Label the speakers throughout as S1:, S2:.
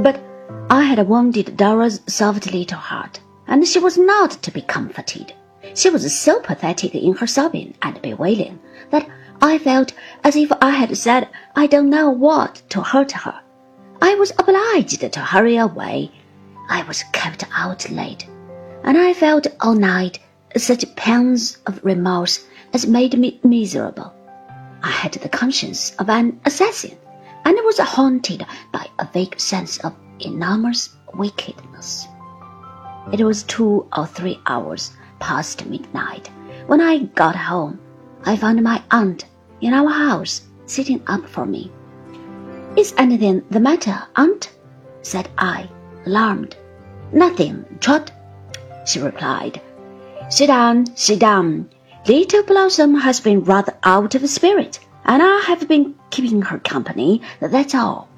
S1: But I had wounded Dora's soft little heart, and she was not to be comforted. She was so pathetic in her sobbing and bewailing that I felt as if I had said I don't know what to hurt her. I was obliged to hurry away. I was kept out late, and I felt all night such pangs of remorse as made me miserable. I had the conscience of an assassin, and was haunted by a vague sense of enormous wickedness. It was two or three hours past midnight when I got home. I found my aunt in our house sitting up for me. Is anything the matter, aunt? said I, alarmed. Nothing, Trot, she replied. Sit down, sit down. Little Blossom has been rather out of spirit, and I have been keeping her company, that's all.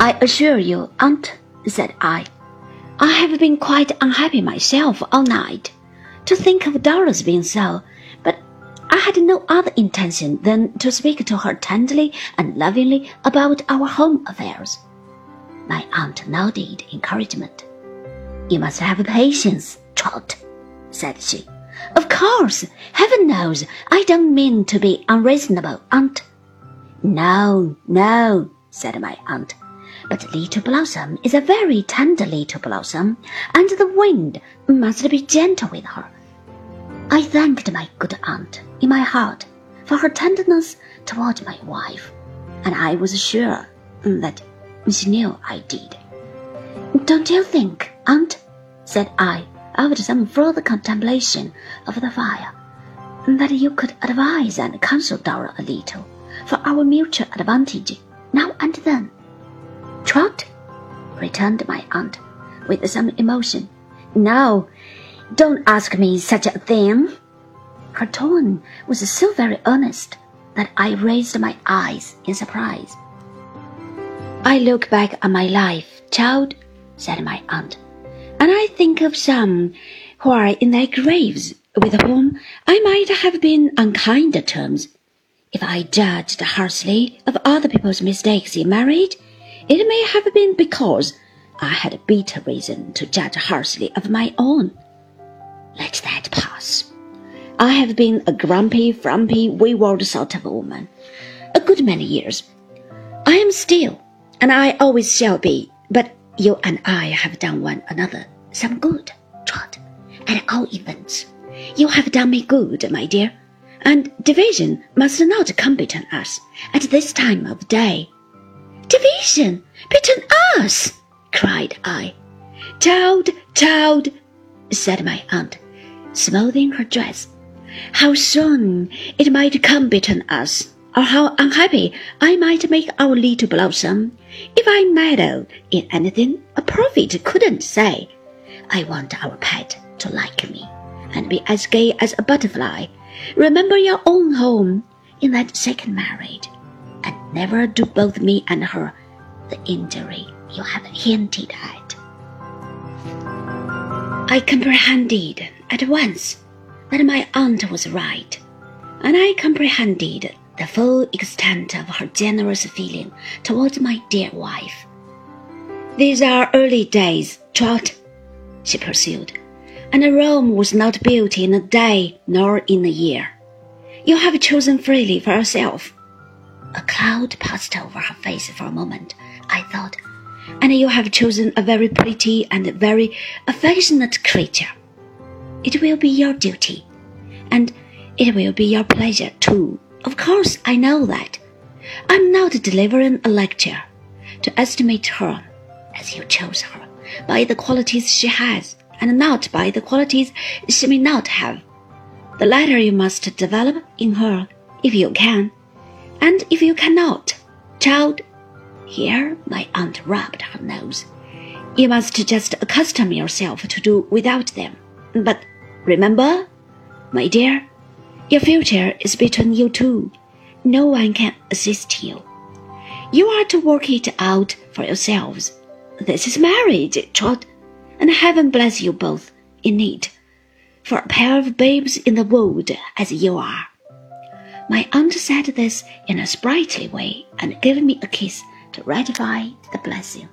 S1: I assure you, aunt, said I, I have been quite unhappy myself all night. To think of Dora's being so, but I had no other intention than to speak to her tenderly and lovingly about our home affairs. My aunt nodded encouragement. You must have patience, Trot, said she. Of course, heaven knows I don't mean to be unreasonable, aunt. No, no, said my aunt. But Little Blossom is a very tender little blossom, and the wind must be gentle with her. I thanked my good aunt in my heart for her tenderness toward my wife, and I was sure that she knew I did. Don't you think, aunt, said I, after some further contemplation of the fire, that you could advise and counsel Dora a little for our mutual advantage now and then? Trot, returned my aunt with some emotion. No, don't ask me such a thing. Her tone was so very earnest that I raised my eyes in surprise. I look back on my life, child, said my aunt, and I think of some who are in their graves with whom I might have been on kinder terms. If I judged harshly of other people's mistakes in marriage, it may have been because I had a bitter reason to judge harshly of my own. Let that pass. I have been a grumpy, frumpy, wayward sort of a woman a good many years. I am still, and I always shall be, but you and I have done one another some good, Trot, at all events. You have done me good, my dear, and division must not come between us at this time of day. Division between us! cried I. Child, child, said my aunt, smoothing her dress. How soon it might come between us, or how unhappy I might make our little blossom if I meddled in anything a prophet couldn't say. I want our pet to like me and be as gay as a butterfly. Remember your own home in that second marriage and never do both me and her the injury you have hinted at. I comprehended at once that my aunt was right, and I comprehended the full extent of her generous feeling towards my dear wife. These are early days, Trot, she pursued, and Rome was not built in a day nor in a year. You have chosen freely for yourself a cloud passed over her face for a moment, I thought, and you have chosen a very pretty and very affectionate creature. It will be your duty, and it will be your pleasure too. Of course, I know that. I'm not delivering a lecture to estimate her, as you chose her, by the qualities she has, and not by the qualities she may not have. The latter you must develop in her, if you can and if you cannot, child, here my aunt rubbed her nose, you must just accustom yourself to do without them. But remember, my dear, your future is between you two. No one can assist you. You are to work it out for yourselves. This is marriage, Trot, and heaven bless you both in it, for a pair of babes in the wood as you are. My aunt said this in a sprightly way and gave me a kiss to ratify the blessing.